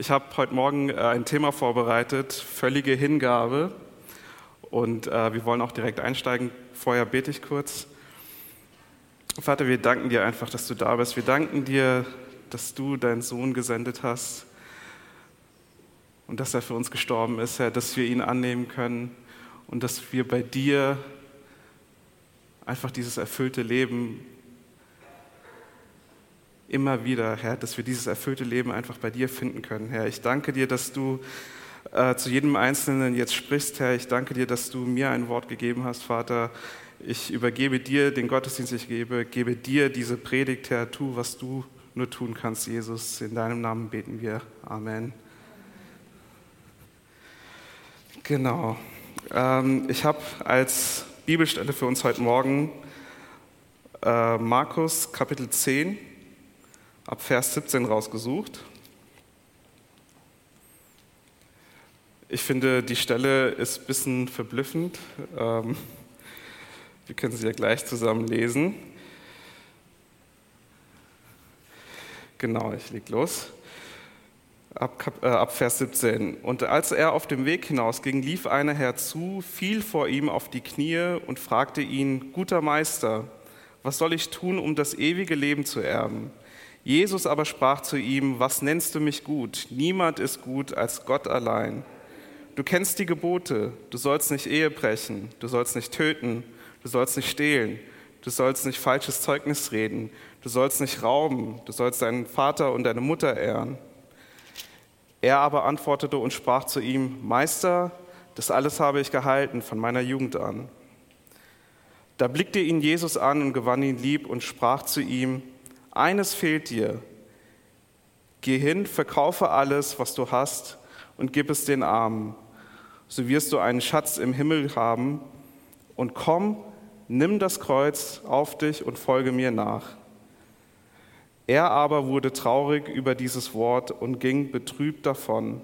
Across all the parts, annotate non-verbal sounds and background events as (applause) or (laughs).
Ich habe heute Morgen äh, ein Thema vorbereitet, völlige Hingabe. Und äh, wir wollen auch direkt einsteigen. Vorher bete ich kurz. Vater, wir danken dir einfach, dass du da bist. Wir danken dir, dass du deinen Sohn gesendet hast und dass er für uns gestorben ist, Herr, dass wir ihn annehmen können und dass wir bei dir einfach dieses erfüllte Leben immer wieder, Herr, dass wir dieses erfüllte Leben einfach bei dir finden können, Herr. Ich danke dir, dass du äh, zu jedem Einzelnen jetzt sprichst, Herr. Ich danke dir, dass du mir ein Wort gegeben hast, Vater. Ich übergebe dir den Gottesdienst, ich gebe, gebe dir diese Predigt, Herr. Tu, was du nur tun kannst, Jesus. In deinem Namen beten wir. Amen. Genau. Ähm, ich habe als Bibelstelle für uns heute Morgen äh, Markus Kapitel 10 ab Vers 17 rausgesucht. Ich finde, die Stelle ist ein bisschen verblüffend. Ähm, wir können sie ja gleich zusammen lesen. Genau, ich leg los. Ab, äh, ab, Vers 17. Und als er auf dem Weg hinausging, lief einer herzu, fiel vor ihm auf die Knie und fragte ihn, guter Meister, was soll ich tun, um das ewige Leben zu erben? Jesus aber sprach zu ihm, was nennst du mich gut? Niemand ist gut als Gott allein. Du kennst die Gebote, du sollst nicht Ehe brechen, du sollst nicht töten, du sollst nicht stehlen, du sollst nicht falsches Zeugnis reden, du sollst nicht rauben, du sollst deinen Vater und deine Mutter ehren. Er aber antwortete und sprach zu ihm, Meister, das alles habe ich gehalten von meiner Jugend an. Da blickte ihn Jesus an und gewann ihn lieb und sprach zu ihm, eines fehlt dir. Geh hin, verkaufe alles, was du hast, und gib es den Armen. So wirst du einen Schatz im Himmel haben. Und komm, nimm das Kreuz auf dich und folge mir nach. Er aber wurde traurig über dieses Wort und ging betrübt davon,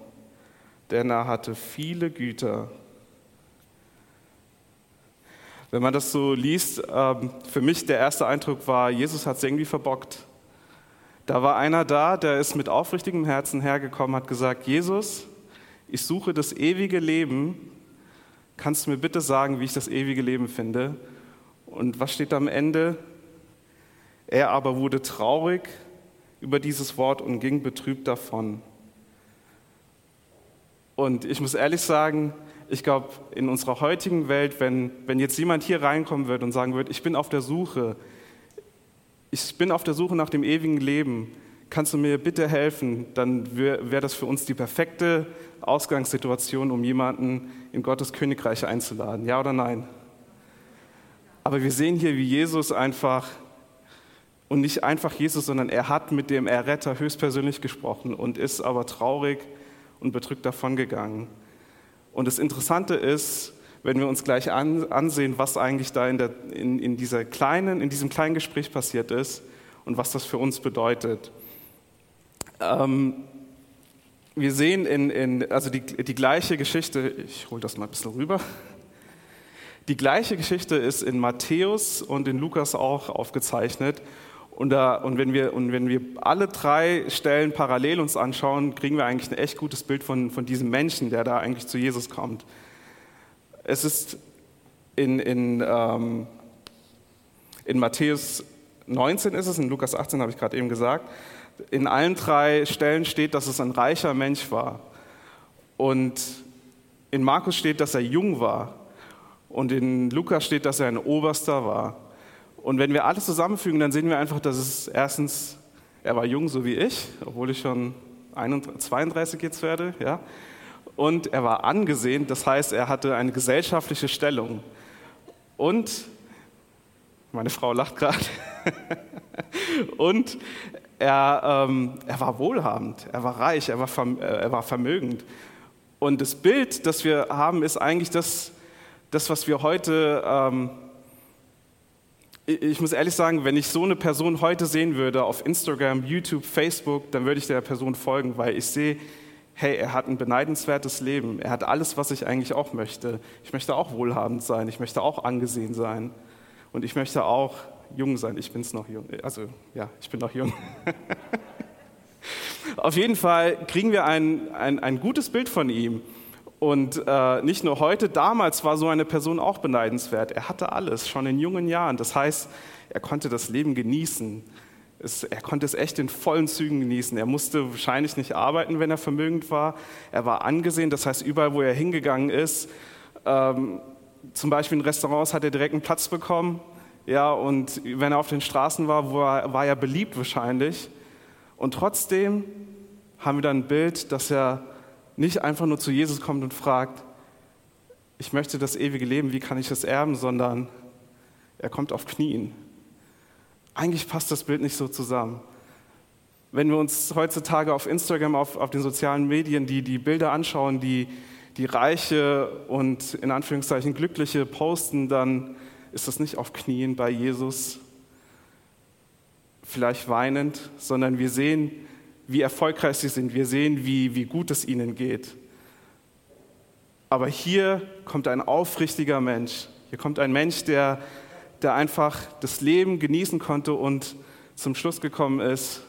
denn er hatte viele Güter. Wenn man das so liest, ähm, für mich der erste Eindruck war, Jesus hat es irgendwie verbockt. Da war einer da, der ist mit aufrichtigem Herzen hergekommen, hat gesagt, Jesus, ich suche das ewige Leben. Kannst du mir bitte sagen, wie ich das ewige Leben finde? Und was steht am Ende? Er aber wurde traurig über dieses Wort und ging betrübt davon. Und ich muss ehrlich sagen, ich glaube, in unserer heutigen Welt, wenn, wenn jetzt jemand hier reinkommen wird und sagen wird, ich bin auf der Suche, ich bin auf der Suche nach dem ewigen Leben, kannst du mir bitte helfen, dann wäre wär das für uns die perfekte Ausgangssituation, um jemanden in Gottes Königreich einzuladen. Ja oder nein? Aber wir sehen hier, wie Jesus einfach, und nicht einfach Jesus, sondern er hat mit dem Erretter höchstpersönlich gesprochen und ist aber traurig und bedrückt davongegangen. Und das Interessante ist, wenn wir uns gleich an, ansehen, was eigentlich da in, der, in, in, dieser kleinen, in diesem kleinen Gespräch passiert ist und was das für uns bedeutet. Ähm, wir sehen in, in also die, die gleiche Geschichte, ich hole das mal ein bisschen rüber. Die gleiche Geschichte ist in Matthäus und in Lukas auch aufgezeichnet. Und, da, und, wenn wir, und wenn wir alle drei Stellen parallel uns anschauen, kriegen wir eigentlich ein echt gutes Bild von, von diesem Menschen, der da eigentlich zu Jesus kommt. Es ist in, in, ähm, in Matthäus 19 ist es, in Lukas 18 habe ich gerade eben gesagt. In allen drei Stellen steht, dass es ein reicher Mensch war. Und in Markus steht, dass er jung war. Und in Lukas steht, dass er ein Oberster war. Und wenn wir alles zusammenfügen, dann sehen wir einfach, dass es erstens, er war jung, so wie ich, obwohl ich schon 32 jetzt werde, ja. Und er war angesehen, das heißt, er hatte eine gesellschaftliche Stellung. Und, meine Frau lacht gerade, (laughs) und er, ähm, er war wohlhabend, er war reich, er war, äh, er war vermögend. Und das Bild, das wir haben, ist eigentlich das, das was wir heute ähm, ich muss ehrlich sagen, wenn ich so eine Person heute sehen würde auf Instagram, YouTube, Facebook, dann würde ich der Person folgen, weil ich sehe, hey, er hat ein beneidenswertes Leben. Er hat alles, was ich eigentlich auch möchte. Ich möchte auch wohlhabend sein. Ich möchte auch angesehen sein. Und ich möchte auch jung sein. Ich bin es noch jung. Also, ja, ich bin noch jung. (laughs) Auf jeden Fall kriegen wir ein, ein, ein gutes Bild von ihm. Und äh, nicht nur heute, damals war so eine Person auch beneidenswert. Er hatte alles, schon in jungen Jahren. Das heißt, er konnte das Leben genießen. Es, er konnte es echt in vollen Zügen genießen. Er musste wahrscheinlich nicht arbeiten, wenn er vermögend war. Er war angesehen, das heißt, überall, wo er hingegangen ist, ähm, zum Beispiel in Restaurants hat er direkt einen Platz bekommen. Ja, und wenn er auf den Straßen war, war, war er beliebt wahrscheinlich. Und trotzdem haben wir dann ein Bild, dass er nicht einfach nur zu Jesus kommt und fragt, ich möchte das ewige Leben, wie kann ich das erben, sondern er kommt auf Knien. Eigentlich passt das Bild nicht so zusammen. Wenn wir uns heutzutage auf Instagram, auf, auf den sozialen Medien die, die Bilder anschauen, die, die Reiche und in Anführungszeichen Glückliche posten, dann ist das nicht auf Knien bei Jesus, vielleicht weinend, sondern wir sehen, wie erfolgreich sie sind, wir sehen, wie, wie gut es ihnen geht. Aber hier kommt ein aufrichtiger Mensch, hier kommt ein Mensch, der der einfach das Leben genießen konnte und zum Schluss gekommen ist,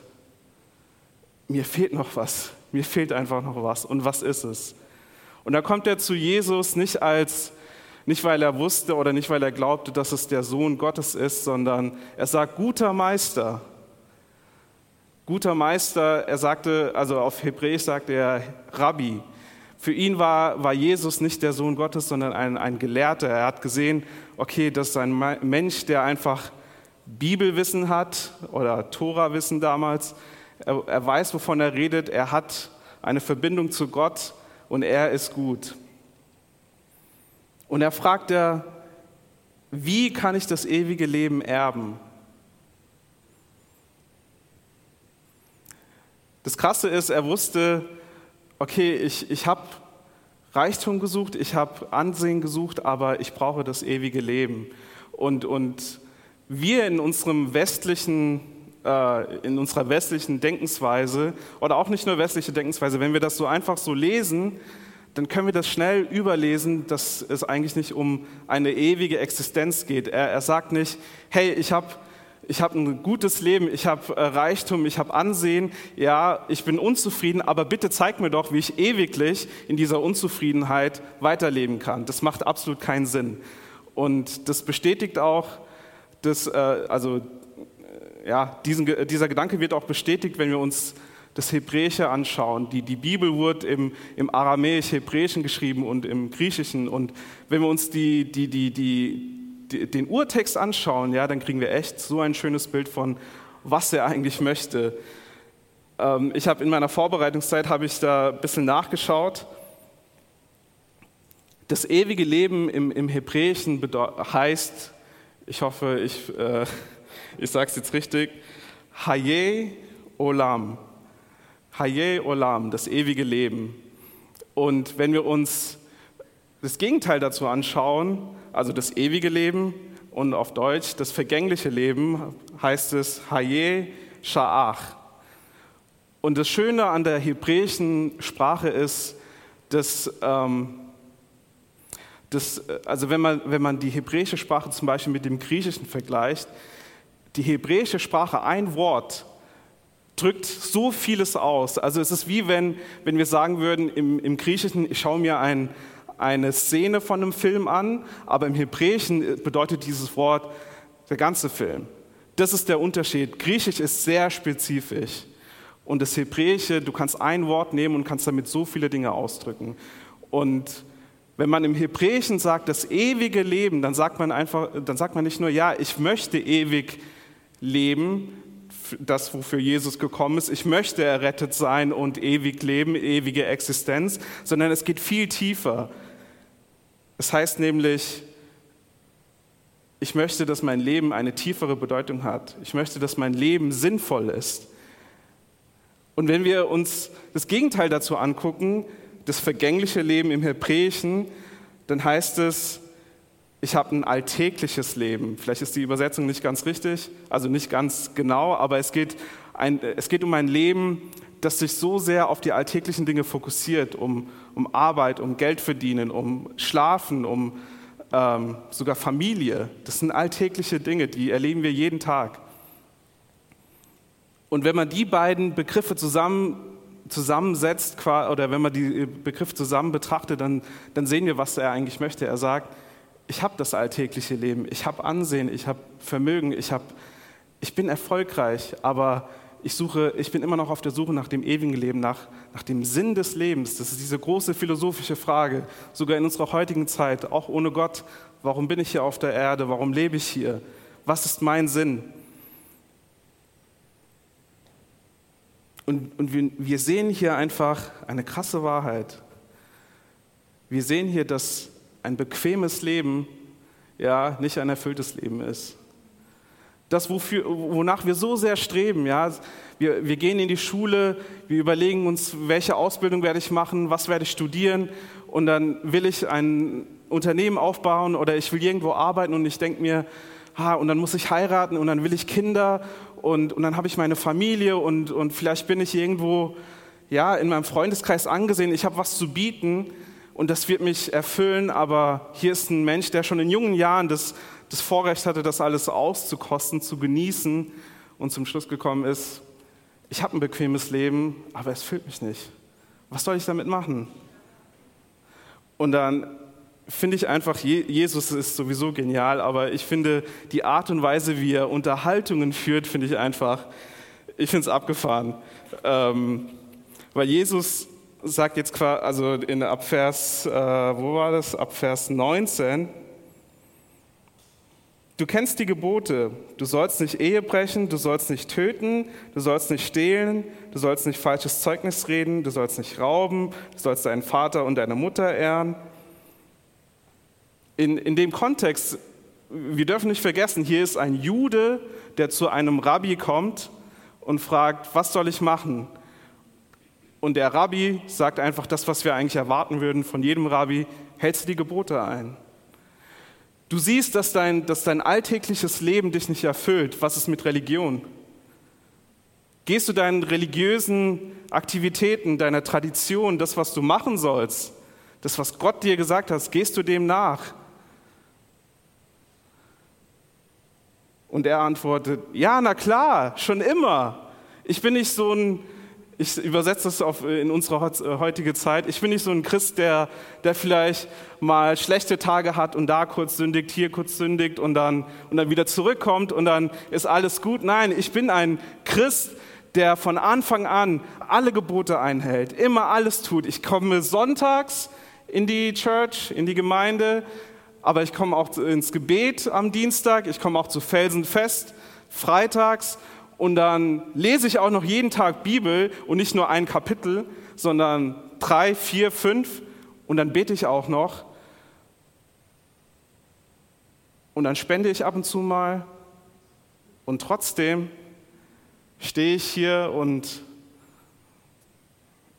mir fehlt noch was, mir fehlt einfach noch was. Und was ist es? Und da kommt er zu Jesus nicht als, nicht weil er wusste oder nicht weil er glaubte, dass es der Sohn Gottes ist, sondern er sagt, guter Meister. Guter Meister, er sagte, also auf Hebräisch sagt er Rabbi. Für ihn war, war Jesus nicht der Sohn Gottes, sondern ein, ein Gelehrter. Er hat gesehen, okay, das ist ein Mensch, der einfach Bibelwissen hat oder Tora-Wissen damals. Er, er weiß, wovon er redet. Er hat eine Verbindung zu Gott und er ist gut. Und er fragt er, wie kann ich das ewige Leben erben? Das Krasse ist, er wusste, okay, ich, ich habe Reichtum gesucht, ich habe Ansehen gesucht, aber ich brauche das ewige Leben. Und, und wir in unserem westlichen äh, in unserer westlichen Denkensweise oder auch nicht nur westliche Denkensweise, wenn wir das so einfach so lesen, dann können wir das schnell überlesen, dass es eigentlich nicht um eine ewige Existenz geht. Er, er sagt nicht, hey, ich habe ich habe ein gutes Leben, ich habe äh, Reichtum, ich habe Ansehen, ja, ich bin unzufrieden, aber bitte zeig mir doch, wie ich ewiglich in dieser Unzufriedenheit weiterleben kann. Das macht absolut keinen Sinn. Und das bestätigt auch, dass, äh, also, äh, ja, diesen, dieser Gedanke wird auch bestätigt, wenn wir uns das Hebräische anschauen. Die, die Bibel wurde im, im Aramäisch-Hebräischen geschrieben und im Griechischen. Und wenn wir uns die, die, die, die, den Urtext anschauen, ja, dann kriegen wir echt so ein schönes Bild von, was er eigentlich möchte. Ähm, ich habe in meiner Vorbereitungszeit habe ich da ein bisschen nachgeschaut. Das ewige Leben im, im Hebräischen heißt, ich hoffe, ich, äh, (laughs) ich sage es jetzt richtig, Haye Olam. Haye Olam, das ewige Leben. Und wenn wir uns das Gegenteil dazu anschauen, also das ewige Leben und auf Deutsch das vergängliche Leben, heißt es Haye Sha'ach. Und das Schöne an der hebräischen Sprache ist, dass, ähm, dass also wenn man, wenn man die hebräische Sprache zum Beispiel mit dem griechischen vergleicht, die hebräische Sprache, ein Wort, drückt so vieles aus. Also es ist wie wenn, wenn wir sagen würden im, im Griechischen, ich schaue mir ein, eine Szene von einem Film an, aber im Hebräischen bedeutet dieses Wort der ganze Film. Das ist der Unterschied. Griechisch ist sehr spezifisch. Und das Hebräische, du kannst ein Wort nehmen und kannst damit so viele Dinge ausdrücken. Und wenn man im Hebräischen sagt, das ewige Leben, dann sagt man einfach, dann sagt man nicht nur, ja, ich möchte ewig leben, das, wofür Jesus gekommen ist. Ich möchte errettet sein und ewig leben, ewige Existenz, sondern es geht viel tiefer. Es heißt nämlich, ich möchte, dass mein Leben eine tiefere Bedeutung hat. Ich möchte, dass mein Leben sinnvoll ist. Und wenn wir uns das Gegenteil dazu angucken, das vergängliche Leben im Hebräischen, dann heißt es, ich habe ein alltägliches Leben. Vielleicht ist die Übersetzung nicht ganz richtig, also nicht ganz genau, aber es geht, ein, es geht um ein Leben, das sich so sehr auf die alltäglichen Dinge fokussiert, um, um Arbeit, um Geld verdienen, um Schlafen, um ähm, sogar Familie. Das sind alltägliche Dinge, die erleben wir jeden Tag. Und wenn man die beiden Begriffe zusammen zusammensetzt oder wenn man die Begriffe zusammen betrachtet, dann, dann sehen wir, was er eigentlich möchte. Er sagt, ich habe das alltägliche Leben, ich habe Ansehen, ich habe Vermögen, ich, hab, ich bin erfolgreich, aber ich, suche, ich bin immer noch auf der Suche nach dem ewigen Leben, nach, nach dem Sinn des Lebens. Das ist diese große philosophische Frage, sogar in unserer heutigen Zeit, auch ohne Gott. Warum bin ich hier auf der Erde? Warum lebe ich hier? Was ist mein Sinn? Und, und wir, wir sehen hier einfach eine krasse Wahrheit. Wir sehen hier, dass ein bequemes Leben ja nicht ein erfülltes Leben ist. Das, wofür, wonach wir so sehr streben, ja, wir, wir gehen in die Schule, wir überlegen uns, welche Ausbildung werde ich machen, was werde ich studieren und dann will ich ein Unternehmen aufbauen oder ich will irgendwo arbeiten und ich denke mir, ha, und dann muss ich heiraten und dann will ich Kinder und, und dann habe ich meine Familie und, und vielleicht bin ich irgendwo ja, in meinem Freundeskreis angesehen, ich habe was zu bieten und das wird mich erfüllen, aber hier ist ein Mensch, der schon in jungen Jahren das, das Vorrecht hatte, das alles auszukosten, zu genießen und zum Schluss gekommen ist, ich habe ein bequemes Leben, aber es füllt mich nicht. Was soll ich damit machen? Und dann finde ich einfach, Jesus ist sowieso genial, aber ich finde die Art und Weise, wie er Unterhaltungen führt, finde ich einfach, ich finde es abgefahren. Ähm, weil Jesus sagt jetzt quasi, also in Abvers, äh, wo war das? Abvers 19, Du kennst die Gebote. Du sollst nicht Ehe brechen, du sollst nicht töten, du sollst nicht stehlen, du sollst nicht falsches Zeugnis reden, du sollst nicht rauben, du sollst deinen Vater und deine Mutter ehren in, in dem Kontext, wir dürfen nicht vergessen, hier ist ein Jude, der zu einem Rabbi kommt und fragt, was soll ich machen? Und der Rabbi sagt einfach das, was wir eigentlich erwarten würden von jedem Rabbi, hältst du die Gebote ein? Du siehst, dass dein, dass dein alltägliches Leben dich nicht erfüllt. Was ist mit Religion? Gehst du deinen religiösen Aktivitäten, deiner Tradition, das, was du machen sollst, das, was Gott dir gesagt hat, gehst du dem nach? Und er antwortet, ja, na klar, schon immer. Ich bin nicht so ein, ich übersetze das auf, in unsere äh, heutige Zeit, ich bin nicht so ein Christ, der, der vielleicht mal schlechte Tage hat und da kurz sündigt, hier kurz sündigt und dann, und dann wieder zurückkommt und dann ist alles gut. Nein, ich bin ein Christ, der von Anfang an alle Gebote einhält, immer alles tut. Ich komme sonntags in die Church, in die Gemeinde, aber ich komme auch ins Gebet am Dienstag, ich komme auch zu Felsenfest freitags und dann lese ich auch noch jeden Tag Bibel und nicht nur ein Kapitel, sondern drei, vier, fünf. Und dann bete ich auch noch. Und dann spende ich ab und zu mal. Und trotzdem stehe ich hier und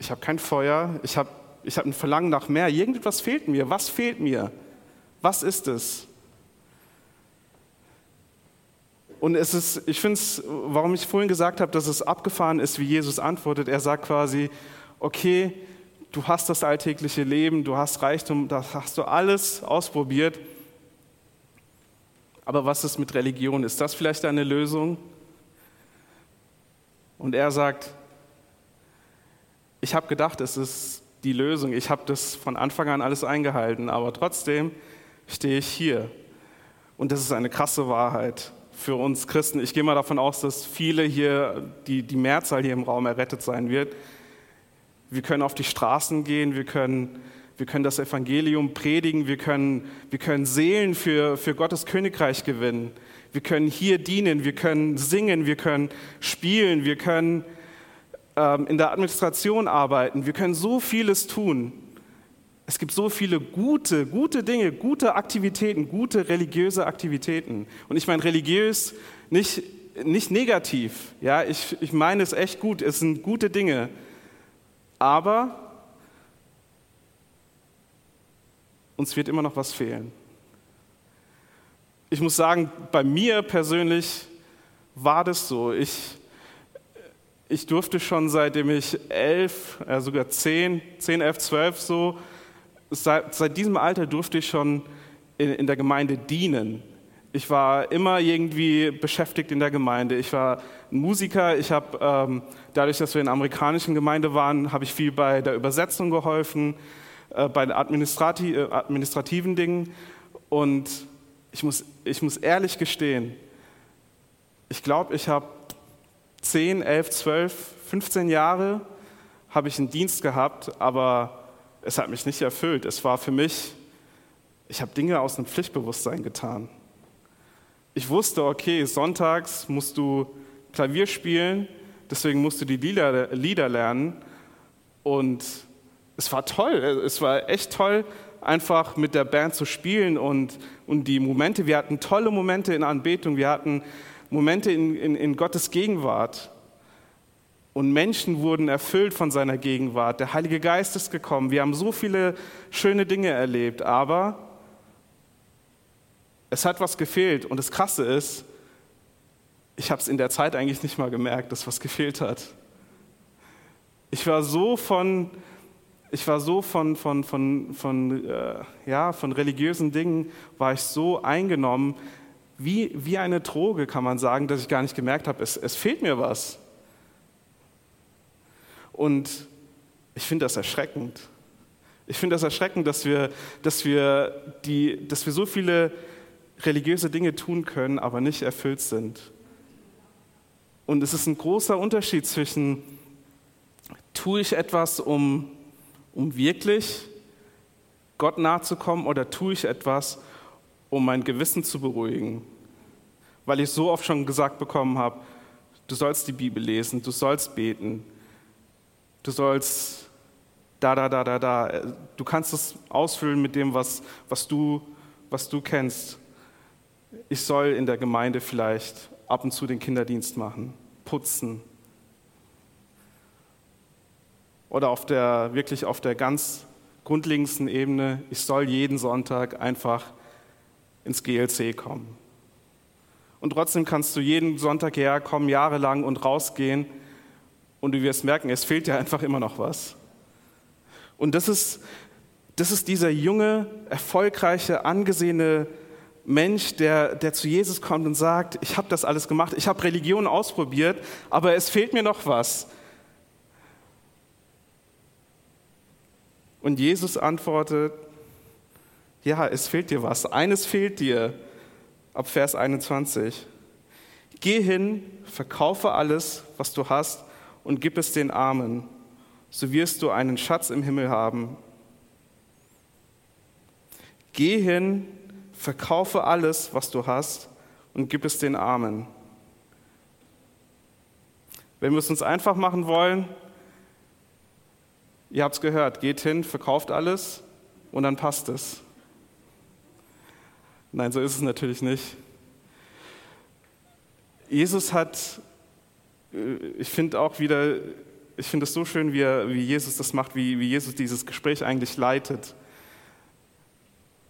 ich habe kein Feuer, ich habe ich hab ein Verlangen nach mehr, irgendetwas fehlt mir, was fehlt mir? Was ist es? Und es ist, ich finde es, warum ich vorhin gesagt habe, dass es abgefahren ist, wie Jesus antwortet. Er sagt quasi, okay, du hast das alltägliche Leben, du hast Reichtum, das hast du alles ausprobiert. Aber was ist mit Religion? Ist das vielleicht eine Lösung? Und er sagt, ich habe gedacht, es ist die Lösung. Ich habe das von Anfang an alles eingehalten, aber trotzdem stehe ich hier. Und das ist eine krasse Wahrheit für uns Christen. Ich gehe mal davon aus, dass viele hier, die, die Mehrzahl hier im Raum errettet sein wird. Wir können auf die Straßen gehen, wir können, wir können das Evangelium predigen, wir können, wir können Seelen für, für Gottes Königreich gewinnen. Wir können hier dienen, wir können singen, wir können spielen, wir können ähm, in der Administration arbeiten, wir können so vieles tun. Es gibt so viele gute, gute Dinge, gute Aktivitäten, gute religiöse Aktivitäten. Und ich meine religiös nicht, nicht negativ. Ja, ich, ich meine es echt gut. Es sind gute Dinge. Aber uns wird immer noch was fehlen. Ich muss sagen, bei mir persönlich war das so. Ich, ich durfte schon seitdem ich elf, äh, sogar zehn, zehn, elf, zwölf so, seit, seit diesem Alter durfte ich schon in, in der Gemeinde dienen. Ich war immer irgendwie beschäftigt in der Gemeinde. Ich war ein Musiker. Ich habe ähm, dadurch, dass wir in der amerikanischen Gemeinde waren, habe ich viel bei der Übersetzung geholfen, äh, bei administrati äh, administrativen Dingen. Und ich muss, ich muss ehrlich gestehen, ich glaube, ich habe 10, 11, 12, 15 Jahre habe ich einen Dienst gehabt, aber es hat mich nicht erfüllt. Es war für mich, ich habe Dinge aus einem Pflichtbewusstsein getan. Ich wusste, okay, sonntags musst du Klavier spielen, deswegen musst du die Lieder, Lieder lernen. Und es war toll, es war echt toll, einfach mit der Band zu spielen und, und die Momente, wir hatten tolle Momente in Anbetung, wir hatten Momente in, in, in Gottes Gegenwart. Und Menschen wurden erfüllt von seiner Gegenwart. Der Heilige Geist ist gekommen. Wir haben so viele schöne Dinge erlebt, aber es hat was gefehlt. Und das Krasse ist, ich habe es in der Zeit eigentlich nicht mal gemerkt, dass was gefehlt hat. Ich war so von, ich war so von, von, von, von, äh, ja, von religiösen Dingen, war ich so eingenommen, wie, wie eine Droge, kann man sagen, dass ich gar nicht gemerkt habe, es, es fehlt mir was. Und ich finde das erschreckend. Ich finde das erschreckend, dass wir, dass, wir die, dass wir so viele religiöse Dinge tun können, aber nicht erfüllt sind. Und es ist ein großer Unterschied zwischen, tue ich etwas, um, um wirklich Gott nahe zu kommen, oder tue ich etwas, um mein Gewissen zu beruhigen. Weil ich so oft schon gesagt bekommen habe, du sollst die Bibel lesen, du sollst beten, du sollst da, da, da, da, da. Du kannst es ausfüllen mit dem, was, was, du, was du kennst. Ich soll in der Gemeinde vielleicht ab und zu den Kinderdienst machen, putzen. Oder auf der, wirklich auf der ganz grundlegendsten Ebene, ich soll jeden Sonntag einfach ins GLC kommen. Und trotzdem kannst du jeden Sonntag herkommen, jahrelang und rausgehen und du wirst merken, es fehlt dir einfach immer noch was. Und das ist, das ist dieser junge, erfolgreiche, angesehene Mensch, der, der zu Jesus kommt und sagt, ich habe das alles gemacht, ich habe Religion ausprobiert, aber es fehlt mir noch was. Und Jesus antwortet, ja, es fehlt dir was. Eines fehlt dir. Ab Vers 21. Geh hin, verkaufe alles, was du hast, und gib es den Armen. So wirst du einen Schatz im Himmel haben. Geh hin, verkaufe alles, was du hast, und gib es den Armen. Wenn wir es uns einfach machen wollen, ihr habt es gehört, geht hin, verkauft alles und dann passt es. Nein, so ist es natürlich nicht. Jesus hat, ich finde auch wieder, ich finde es so schön, wie, er, wie Jesus das macht, wie, wie Jesus dieses Gespräch eigentlich leitet.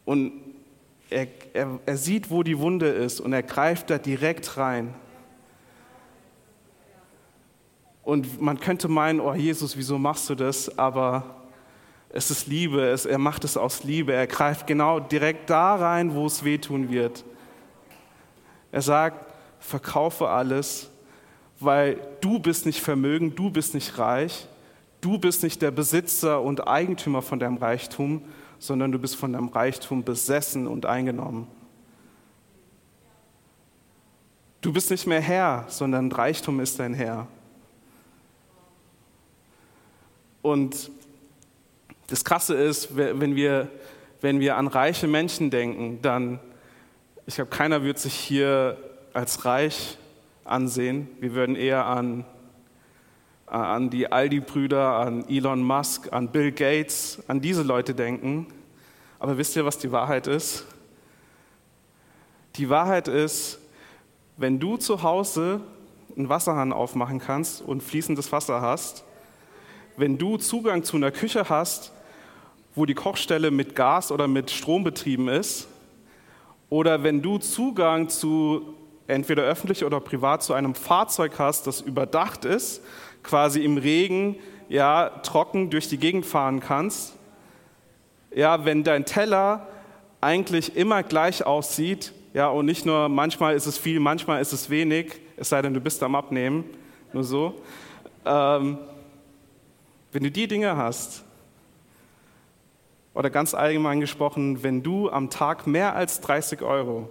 Und er, er, er sieht, wo die Wunde ist und er greift da direkt rein. Und man könnte meinen, oh Jesus, wieso machst du das? Aber es ist Liebe, es, er macht es aus Liebe. Er greift genau direkt da rein, wo es wehtun wird. Er sagt, verkaufe alles, weil du bist nicht vermögend, du bist nicht reich, du bist nicht der Besitzer und Eigentümer von deinem Reichtum, sondern du bist von deinem Reichtum besessen und eingenommen. Du bist nicht mehr Herr, sondern Reichtum ist dein Herr. Und das Krasse ist, wenn wir, wenn wir an reiche Menschen denken, dann, ich glaube, keiner wird sich hier als reich ansehen. Wir würden eher an, an die Aldi-Brüder, an Elon Musk, an Bill Gates, an diese Leute denken. Aber wisst ihr, was die Wahrheit ist? Die Wahrheit ist, wenn du zu Hause einen Wasserhahn aufmachen kannst und fließendes Wasser hast, wenn du Zugang zu einer Küche hast, wo die Kochstelle mit Gas oder mit Strom betrieben ist, oder wenn du Zugang zu entweder öffentlich oder privat zu einem Fahrzeug hast, das überdacht ist, quasi im Regen ja trocken durch die Gegend fahren kannst, ja, wenn dein Teller eigentlich immer gleich aussieht, Ja, und nicht nur manchmal ist es viel, manchmal ist es wenig, es sei denn, du bist am Abnehmen, nur so. Ähm, wenn du die Dinge hast, oder ganz allgemein gesprochen, wenn du am Tag mehr als 30 Euro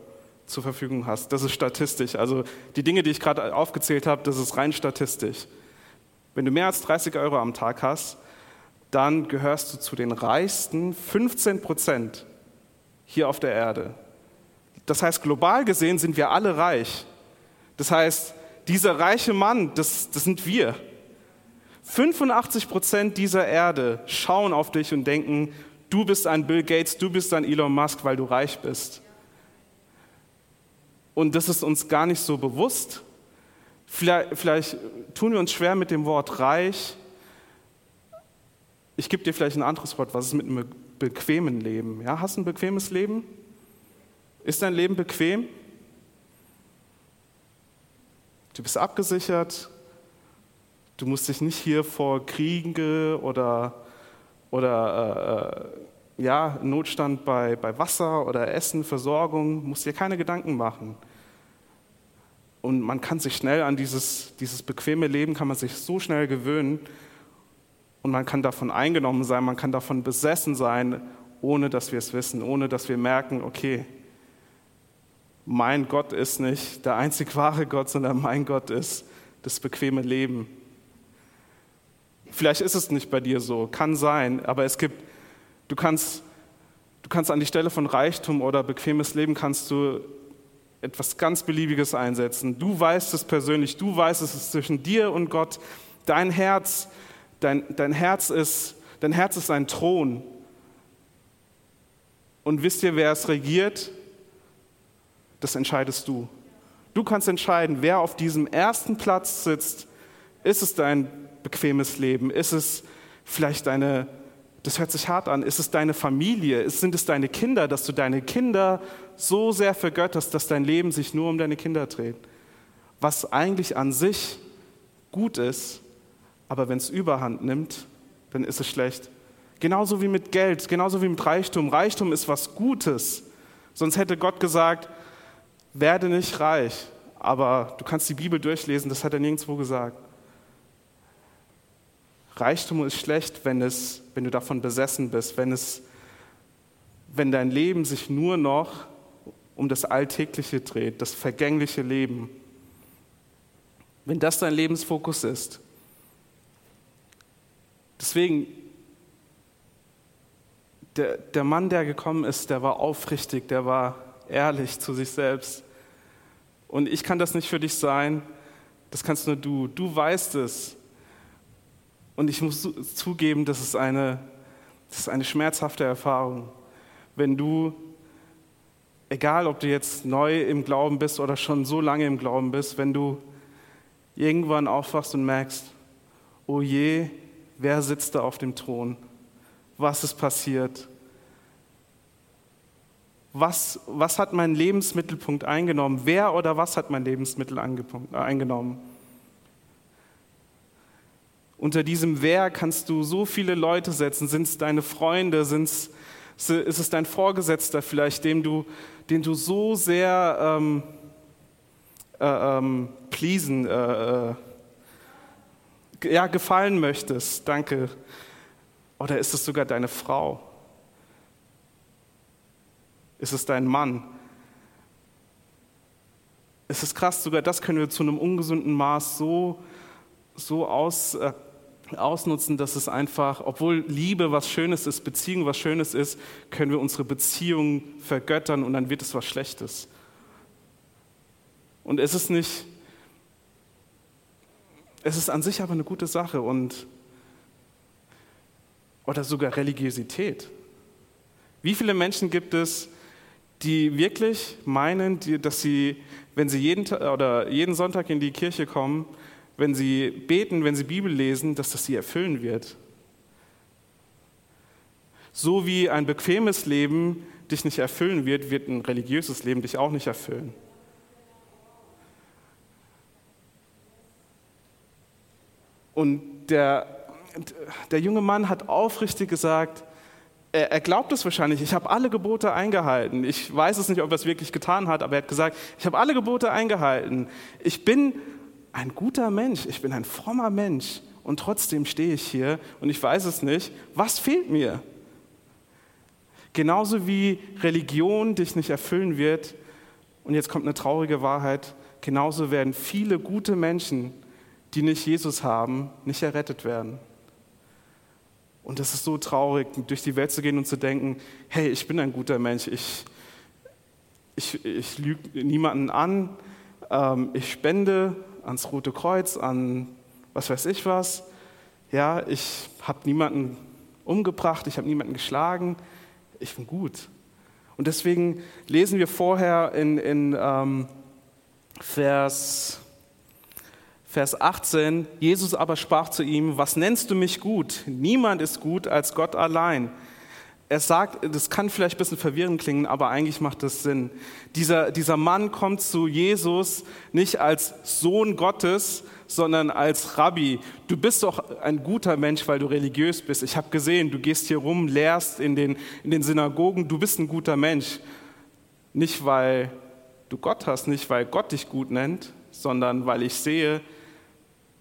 zur Verfügung hast, das ist statistisch, also die Dinge, die ich gerade aufgezählt habe, das ist rein statistisch. Wenn du mehr als 30 Euro am Tag hast, dann gehörst du zu den reichsten 15 Prozent hier auf der Erde. Das heißt, global gesehen sind wir alle reich. Das heißt, dieser reiche Mann, das, das sind wir. 85 Prozent dieser Erde schauen auf dich und denken, du bist ein Bill Gates, du bist ein Elon Musk, weil du reich bist. Und das ist uns gar nicht so bewusst. Vielleicht, vielleicht tun wir uns schwer mit dem Wort reich. Ich gebe dir vielleicht ein anderes Wort. Was ist mit einem bequemen Leben? Ja, hast du ein bequemes Leben? Ist dein Leben bequem? Du bist abgesichert. Du musst dich nicht hier vor Kriege oder, oder äh, ja, Notstand bei, bei Wasser oder Essen, Versorgung, musst dir keine Gedanken machen. Und man kann sich schnell an dieses, dieses bequeme Leben, kann man sich so schnell gewöhnen und man kann davon eingenommen sein, man kann davon besessen sein, ohne dass wir es wissen, ohne dass wir merken, okay, mein Gott ist nicht der einzig wahre Gott, sondern mein Gott ist das bequeme Leben. Vielleicht ist es nicht bei dir so, kann sein, aber es gibt, du kannst, du kannst an die Stelle von Reichtum oder bequemes Leben kannst du etwas ganz Beliebiges einsetzen. Du weißt es persönlich, du weißt es ist zwischen dir und Gott. Dein Herz, dein, dein Herz ist, dein Herz ist ein Thron. Und wisst ihr, wer es regiert? das entscheidest du. Du kannst entscheiden, wer auf diesem ersten Platz sitzt. Ist es dein bequemes Leben? Ist es vielleicht deine, das hört sich hart an, ist es deine Familie? Sind es deine Kinder, dass du deine Kinder so sehr vergötterst, dass dein Leben sich nur um deine Kinder dreht? Was eigentlich an sich gut ist, aber wenn es überhand nimmt, dann ist es schlecht. Genauso wie mit Geld, genauso wie mit Reichtum. Reichtum ist was Gutes. Sonst hätte Gott gesagt, werde nicht reich. Aber du kannst die Bibel durchlesen, das hat er nirgendwo gesagt. Reichtum ist schlecht, wenn, es, wenn du davon besessen bist, wenn, es, wenn dein Leben sich nur noch um das Alltägliche dreht, das vergängliche Leben. Wenn das dein Lebensfokus ist. Deswegen, der, der Mann, der gekommen ist, der war aufrichtig, der war ehrlich zu sich selbst. Und ich kann das nicht für dich sein, das kannst nur du. Du weißt es. Und ich muss zugeben, das ist eine, das ist eine schmerzhafte Erfahrung. Wenn du, egal ob du jetzt neu im Glauben bist oder schon so lange im Glauben bist, wenn du irgendwann aufwachst und merkst, oh je, wer sitzt da auf dem Thron? Was ist passiert? was, was hat mein Lebensmittelpunkt eingenommen? Wer oder was hat mein Lebensmittel äh, eingenommen? Unter diesem Wer kannst du so viele Leute setzen. Sind es deine Freunde? Sind's, ist es dein Vorgesetzter vielleicht, dem du, den du so sehr ähm, äh, ähm, pleasen, äh, äh, ja, gefallen möchtest? Danke. Oder ist es sogar deine Frau? Ist es dein Mann? Es ist krass, sogar das können wir zu einem ungesunden Maß so, so aus, äh, ausnutzen, dass es einfach, obwohl Liebe was Schönes ist, Beziehung was Schönes ist, können wir unsere Beziehung vergöttern und dann wird es was Schlechtes. Und es ist nicht, es ist an sich aber eine gute Sache und oder sogar Religiosität. Wie viele Menschen gibt es, die wirklich meinen, dass sie, wenn sie jeden, oder jeden Sonntag in die Kirche kommen, wenn sie beten, wenn sie Bibel lesen, dass das sie erfüllen wird. So wie ein bequemes Leben dich nicht erfüllen wird, wird ein religiöses Leben dich auch nicht erfüllen. Und der, der junge Mann hat aufrichtig gesagt, er, er glaubt es wahrscheinlich, ich habe alle Gebote eingehalten. Ich weiß es nicht, ob er es wirklich getan hat, aber er hat gesagt, ich habe alle Gebote eingehalten. Ich bin ein guter Mensch, ich bin ein frommer Mensch und trotzdem stehe ich hier und ich weiß es nicht. Was fehlt mir? Genauso wie Religion dich nicht erfüllen wird, und jetzt kommt eine traurige Wahrheit, genauso werden viele gute Menschen, die nicht Jesus haben, nicht errettet werden. Und das ist so traurig, durch die Welt zu gehen und zu denken, hey, ich bin ein guter Mensch, ich, ich, ich lüge niemanden an, ähm, ich spende ans Rote Kreuz, an was weiß ich was. Ja, ich habe niemanden umgebracht, ich habe niemanden geschlagen, ich bin gut. Und deswegen lesen wir vorher in, in ähm, Vers Vers 18, Jesus aber sprach zu ihm, was nennst du mich gut? Niemand ist gut als Gott allein. Er sagt, das kann vielleicht ein bisschen verwirrend klingen, aber eigentlich macht das Sinn. Dieser, dieser Mann kommt zu Jesus nicht als Sohn Gottes, sondern als Rabbi. Du bist doch ein guter Mensch, weil du religiös bist. Ich habe gesehen, du gehst hier rum, lehrst in den, in den Synagogen, du bist ein guter Mensch. Nicht, weil du Gott hast, nicht, weil Gott dich gut nennt, sondern weil ich sehe,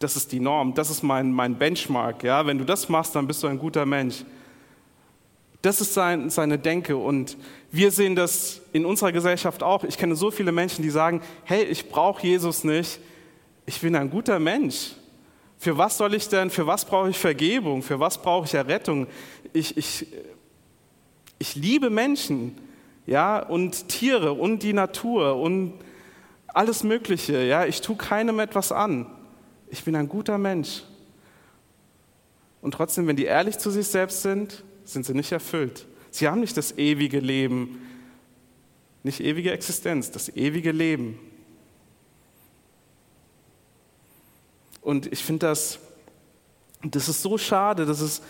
das ist die Norm, das ist mein, mein Benchmark. Ja? Wenn du das machst, dann bist du ein guter Mensch. Das ist sein, seine Denke und wir sehen das in unserer Gesellschaft auch. Ich kenne so viele Menschen, die sagen, hey, ich brauche Jesus nicht, ich bin ein guter Mensch. Für was soll ich denn, für was brauche ich Vergebung, für was brauche ich Errettung? Ich, ich, ich liebe Menschen ja, und Tiere und die Natur und alles Mögliche. Ja? Ich tue keinem etwas an ich bin ein guter Mensch. Und trotzdem, wenn die ehrlich zu sich selbst sind, sind sie nicht erfüllt. Sie haben nicht das ewige Leben, nicht ewige Existenz, das ewige Leben. Und ich finde das, das ist so schade, das ist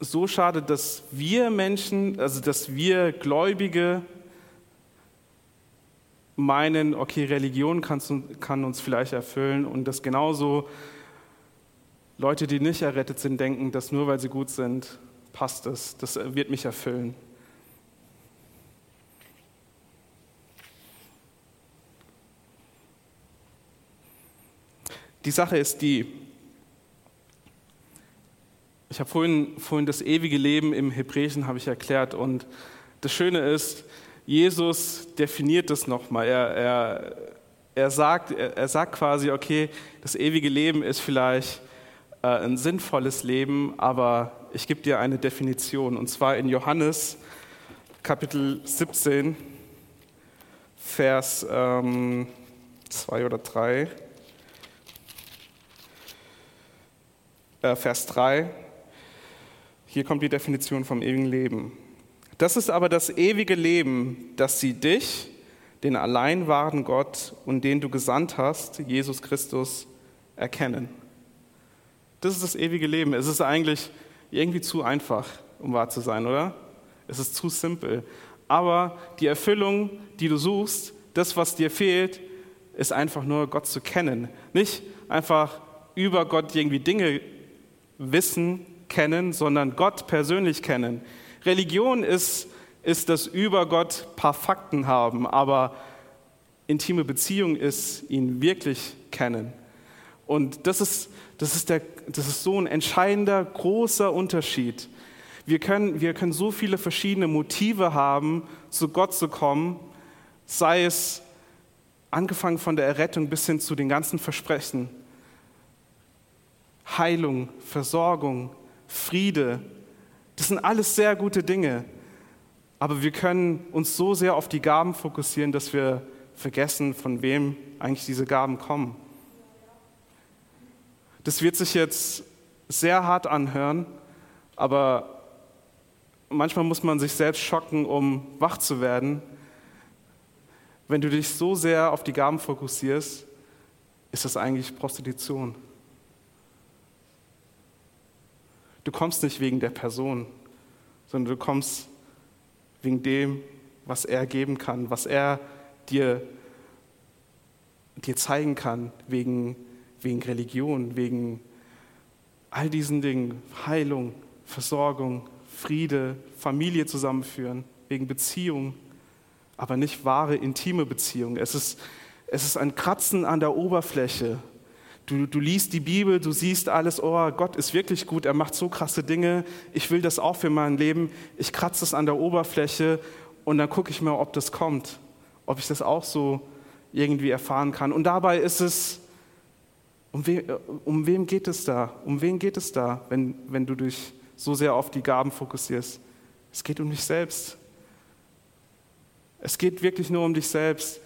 so schade, dass wir Menschen, also dass wir Gläubige meinen, okay, Religion kann uns vielleicht erfüllen und dass genauso Leute, die nicht errettet sind, denken, dass nur weil sie gut sind, passt es, das wird mich erfüllen. Die Sache ist die, ich habe vorhin, vorhin das ewige Leben im Hebräischen habe ich erklärt und das Schöne ist, Jesus definiert das nochmal. Er, er, er, sagt, er, er sagt quasi, okay, das ewige Leben ist vielleicht äh, ein sinnvolles Leben, aber ich gebe dir eine Definition. Und zwar in Johannes Kapitel 17, Vers 2 ähm, oder 3. Äh, Vers 3. Hier kommt die Definition vom ewigen Leben. Das ist aber das ewige Leben, dass sie dich, den allein wahren Gott und den du gesandt hast, Jesus Christus, erkennen. Das ist das ewige Leben. Es ist eigentlich irgendwie zu einfach, um wahr zu sein, oder? Es ist zu simpel. Aber die Erfüllung, die du suchst, das, was dir fehlt, ist einfach nur Gott zu kennen. Nicht einfach über Gott irgendwie Dinge wissen, kennen, sondern Gott persönlich kennen. Religion ist, ist das über Gott paar Fakten haben, aber intime Beziehung ist ihn wirklich kennen. Und das ist, das ist, der, das ist so ein entscheidender, großer Unterschied. Wir können, wir können so viele verschiedene Motive haben, zu Gott zu kommen, sei es angefangen von der Errettung bis hin zu den ganzen Versprechen. Heilung, Versorgung, Friede, das sind alles sehr gute Dinge. Aber wir können uns so sehr auf die Gaben fokussieren, dass wir vergessen, von wem eigentlich diese Gaben kommen. Das wird sich jetzt sehr hart anhören, aber manchmal muss man sich selbst schocken, um wach zu werden. Wenn du dich so sehr auf die Gaben fokussierst, ist das eigentlich Prostitution. Du kommst nicht wegen der Person, sondern du kommst wegen dem, was er geben kann, was er dir, dir zeigen kann, wegen, wegen Religion, wegen all diesen Dingen, Heilung, Versorgung, Friede, Familie zusammenführen, wegen Beziehung, aber nicht wahre, intime Beziehung. Es ist, es ist ein Kratzen an der Oberfläche. Du, du liest die Bibel, du siehst alles, oh, Gott ist wirklich gut, er macht so krasse Dinge, ich will das auch für mein Leben. Ich kratze es an der Oberfläche und dann gucke ich mal, ob das kommt, ob ich das auch so irgendwie erfahren kann. Und dabei ist es, um, we, um wem geht es da? Um wen geht es da, wenn, wenn du dich so sehr auf die Gaben fokussierst? Es geht um dich selbst. Es geht wirklich nur um dich selbst.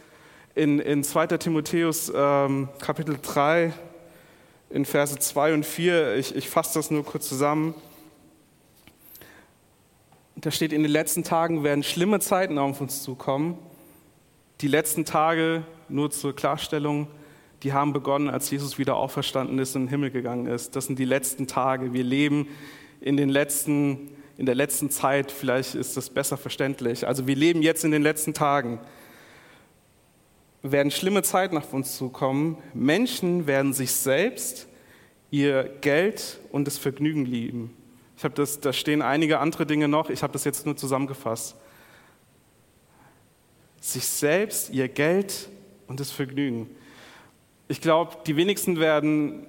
In, in 2. Timotheus ähm, Kapitel 3, in Verse 2 und 4, ich, ich fasse das nur kurz zusammen. Da steht, in den letzten Tagen werden schlimme Zeiten auf uns zukommen. Die letzten Tage, nur zur Klarstellung, die haben begonnen, als Jesus wieder auferstanden ist und in den Himmel gegangen ist. Das sind die letzten Tage. Wir leben in, den letzten, in der letzten Zeit. Vielleicht ist das besser verständlich. Also wir leben jetzt in den letzten Tagen. Werden schlimme Zeiten auf uns zukommen. Menschen werden sich selbst, ihr Geld und das Vergnügen lieben. Ich habe das, da stehen einige andere Dinge noch. Ich habe das jetzt nur zusammengefasst. Sich selbst, ihr Geld und das Vergnügen. Ich glaube, die wenigsten werden,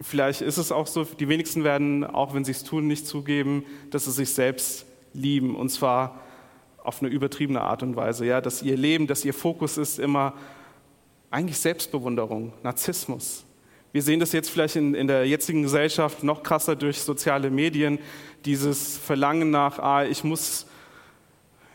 vielleicht ist es auch so, die wenigsten werden, auch wenn sie es tun, nicht zugeben, dass sie sich selbst lieben. Und zwar auf eine übertriebene Art und Weise. Ja, dass ihr Leben, dass ihr Fokus ist immer eigentlich Selbstbewunderung, Narzissmus. Wir sehen das jetzt vielleicht in, in der jetzigen Gesellschaft noch krasser durch soziale Medien, dieses Verlangen nach, ah, ich muss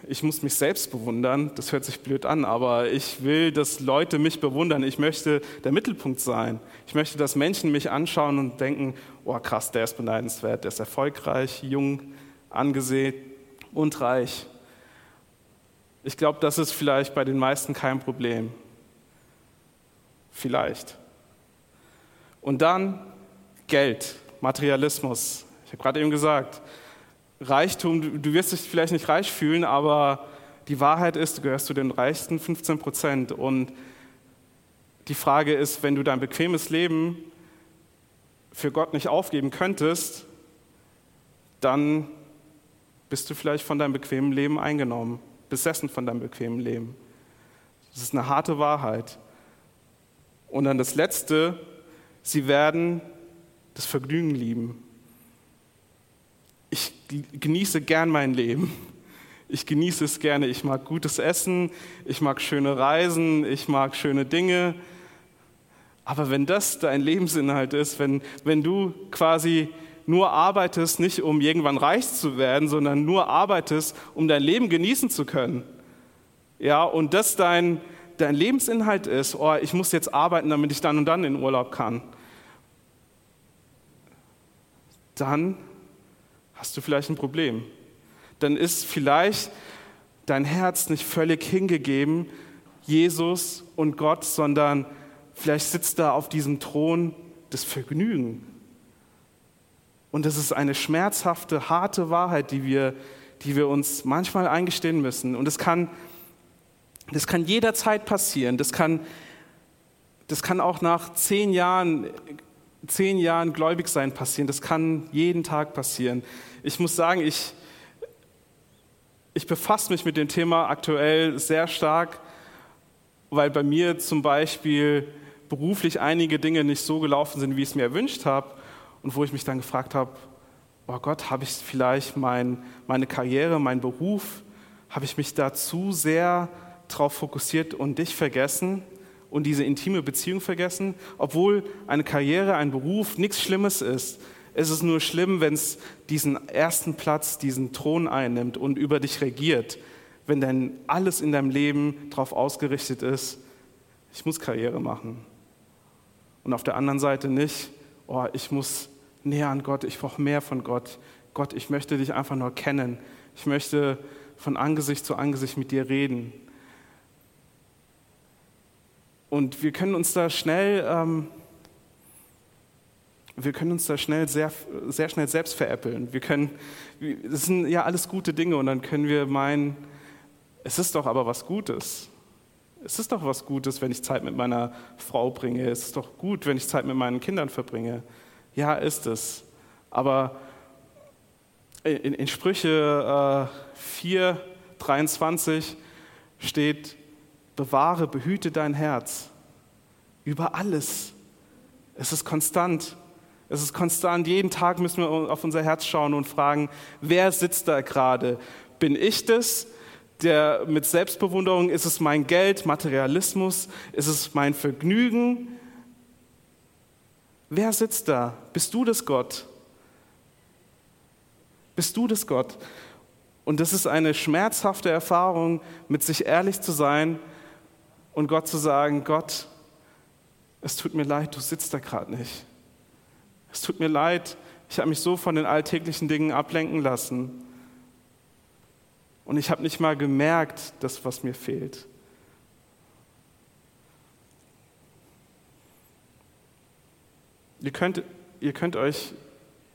ich muss mich selbst bewundern, das hört sich blöd an, aber ich will, dass Leute mich bewundern. Ich möchte der Mittelpunkt sein. Ich möchte, dass Menschen mich anschauen und denken, oh krass, der ist beneidenswert, der ist erfolgreich, jung, angesehen und reich. Ich glaube, das ist vielleicht bei den meisten kein Problem. Vielleicht. Und dann Geld, Materialismus. Ich habe gerade eben gesagt, Reichtum, du wirst dich vielleicht nicht reich fühlen, aber die Wahrheit ist, du gehörst zu den reichsten 15 Prozent. Und die Frage ist, wenn du dein bequemes Leben für Gott nicht aufgeben könntest, dann bist du vielleicht von deinem bequemen Leben eingenommen, besessen von deinem bequemen Leben. Das ist eine harte Wahrheit. Und dann das Letzte, sie werden das Vergnügen lieben ich genieße gern mein Leben. Ich genieße es gerne. Ich mag gutes Essen, ich mag schöne Reisen, ich mag schöne Dinge. Aber wenn das dein Lebensinhalt ist, wenn, wenn du quasi nur arbeitest, nicht um irgendwann reich zu werden, sondern nur arbeitest, um dein Leben genießen zu können, ja, und das dein, dein Lebensinhalt ist, oh, ich muss jetzt arbeiten, damit ich dann und dann in Urlaub kann, dann hast du vielleicht ein Problem. Dann ist vielleicht dein Herz nicht völlig hingegeben, Jesus und Gott, sondern vielleicht sitzt da auf diesem Thron das Vergnügen. Und das ist eine schmerzhafte, harte Wahrheit, die wir, die wir uns manchmal eingestehen müssen. Und das kann, das kann jederzeit passieren. Das kann, das kann auch nach zehn Jahren, zehn Jahren gläubig sein passieren. Das kann jeden Tag passieren ich muss sagen, ich, ich befasse mich mit dem Thema aktuell sehr stark, weil bei mir zum Beispiel beruflich einige Dinge nicht so gelaufen sind, wie ich es mir erwünscht habe und wo ich mich dann gefragt habe, oh Gott, habe ich vielleicht mein, meine Karriere, meinen Beruf, habe ich mich da zu sehr darauf fokussiert und dich vergessen und diese intime Beziehung vergessen, obwohl eine Karriere, ein Beruf nichts Schlimmes ist. Es ist nur schlimm, wenn es diesen ersten Platz, diesen Thron einnimmt und über dich regiert, wenn dann alles in deinem Leben darauf ausgerichtet ist, ich muss Karriere machen. Und auf der anderen Seite nicht, oh, ich muss näher an Gott, ich brauche mehr von Gott. Gott, ich möchte dich einfach nur kennen. Ich möchte von Angesicht zu Angesicht mit dir reden. Und wir können uns da schnell ähm, wir können uns da schnell sehr, sehr schnell selbst veräppeln. Wir können, das sind ja alles gute Dinge und dann können wir meinen, es ist doch aber was Gutes. Es ist doch was Gutes, wenn ich Zeit mit meiner Frau bringe. Es ist doch gut, wenn ich Zeit mit meinen Kindern verbringe. Ja, ist es. Aber in, in Sprüche äh, 4, 23 steht, bewahre, behüte dein Herz über alles. Es ist konstant. Es ist konstant. Jeden Tag müssen wir auf unser Herz schauen und fragen, wer sitzt da gerade? Bin ich das? Der mit Selbstbewunderung, ist es mein Geld, Materialismus, ist es mein Vergnügen? Wer sitzt da? Bist du das Gott? Bist du das Gott? Und das ist eine schmerzhafte Erfahrung, mit sich ehrlich zu sein und Gott zu sagen, Gott, es tut mir leid, du sitzt da gerade nicht. Es tut mir leid, ich habe mich so von den alltäglichen Dingen ablenken lassen. Und ich habe nicht mal gemerkt, das, was mir fehlt. Ihr könnt, ihr könnt euch,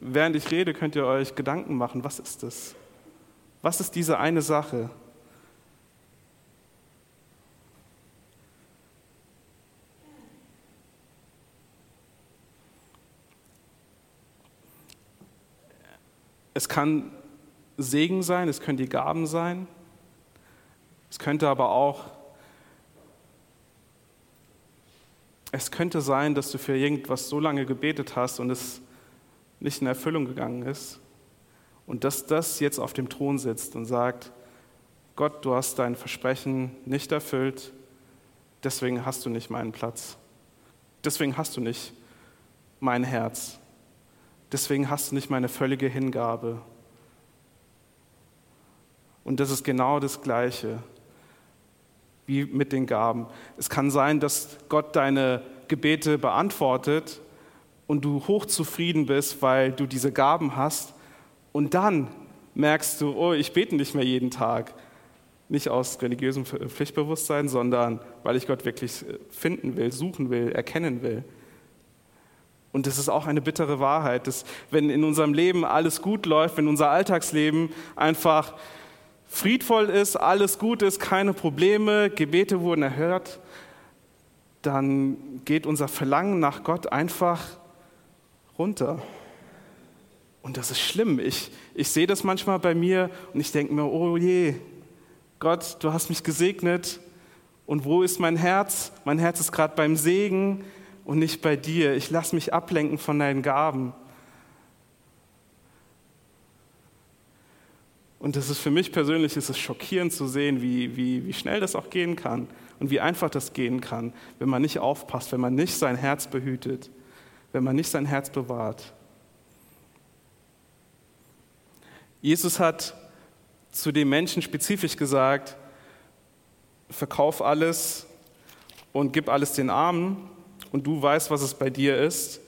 während ich rede, könnt ihr euch Gedanken machen, was ist das? Was ist diese eine Sache? Es kann Segen sein, es können die Gaben sein, es könnte aber auch, es könnte sein, dass du für irgendwas so lange gebetet hast und es nicht in Erfüllung gegangen ist und dass das jetzt auf dem Thron sitzt und sagt, Gott, du hast dein Versprechen nicht erfüllt, deswegen hast du nicht meinen Platz, deswegen hast du nicht mein Herz. Deswegen hast du nicht meine völlige Hingabe. Und das ist genau das Gleiche wie mit den Gaben. Es kann sein, dass Gott deine Gebete beantwortet und du hochzufrieden bist, weil du diese Gaben hast. Und dann merkst du, oh, ich bete nicht mehr jeden Tag. Nicht aus religiösem Pflichtbewusstsein, sondern weil ich Gott wirklich finden will, suchen will, erkennen will. Und das ist auch eine bittere Wahrheit, dass wenn in unserem Leben alles gut läuft, wenn unser Alltagsleben einfach friedvoll ist, alles gut ist, keine Probleme, Gebete wurden erhört, dann geht unser Verlangen nach Gott einfach runter. Und das ist schlimm. Ich, ich sehe das manchmal bei mir und ich denke mir, oh je, Gott, du hast mich gesegnet. Und wo ist mein Herz? Mein Herz ist gerade beim Segen und nicht bei dir. Ich lasse mich ablenken von deinen Gaben. Und das ist für mich persönlich ist es schockierend zu sehen, wie, wie, wie schnell das auch gehen kann und wie einfach das gehen kann, wenn man nicht aufpasst, wenn man nicht sein Herz behütet, wenn man nicht sein Herz bewahrt. Jesus hat zu den Menschen spezifisch gesagt, verkauf alles und gib alles den Armen und du weißt, was es bei dir ist.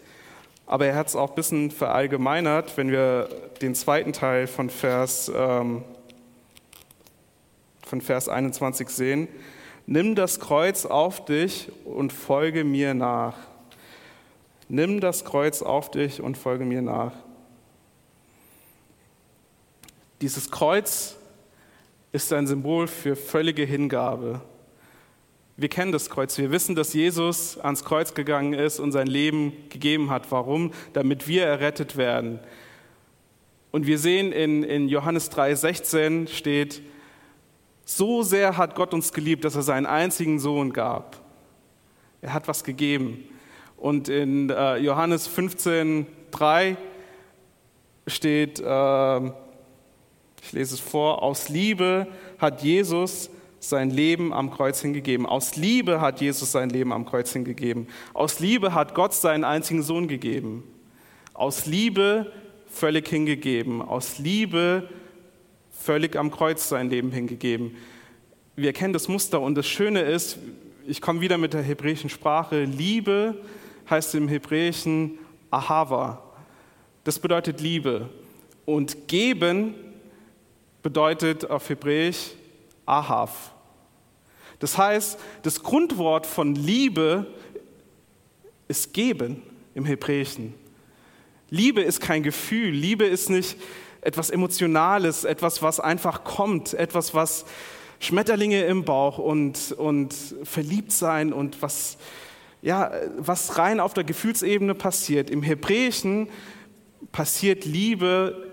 Aber er hat es auch ein bisschen verallgemeinert, wenn wir den zweiten Teil von Vers, ähm, von Vers 21 sehen. Nimm das Kreuz auf dich und folge mir nach. Nimm das Kreuz auf dich und folge mir nach. Dieses Kreuz ist ein Symbol für völlige Hingabe. Wir kennen das Kreuz. Wir wissen, dass Jesus ans Kreuz gegangen ist und sein Leben gegeben hat. Warum? Damit wir errettet werden. Und wir sehen in, in Johannes 3,16 steht, so sehr hat Gott uns geliebt, dass er seinen einzigen Sohn gab. Er hat was gegeben. Und in äh, Johannes 15,3 steht, äh, ich lese es vor, aus Liebe hat Jesus sein Leben am Kreuz hingegeben. Aus Liebe hat Jesus sein Leben am Kreuz hingegeben. Aus Liebe hat Gott seinen einzigen Sohn gegeben. Aus Liebe völlig hingegeben. Aus Liebe völlig am Kreuz sein Leben hingegeben. Wir kennen das Muster und das Schöne ist, ich komme wieder mit der hebräischen Sprache, Liebe heißt im Hebräischen Ahava. Das bedeutet Liebe. Und geben bedeutet auf Hebräisch Ahav. Das heißt, das Grundwort von Liebe ist geben im Hebräischen. Liebe ist kein Gefühl, Liebe ist nicht etwas Emotionales, etwas, was einfach kommt, etwas, was Schmetterlinge im Bauch und, und verliebt sein und was, ja, was rein auf der Gefühlsebene passiert. Im Hebräischen passiert Liebe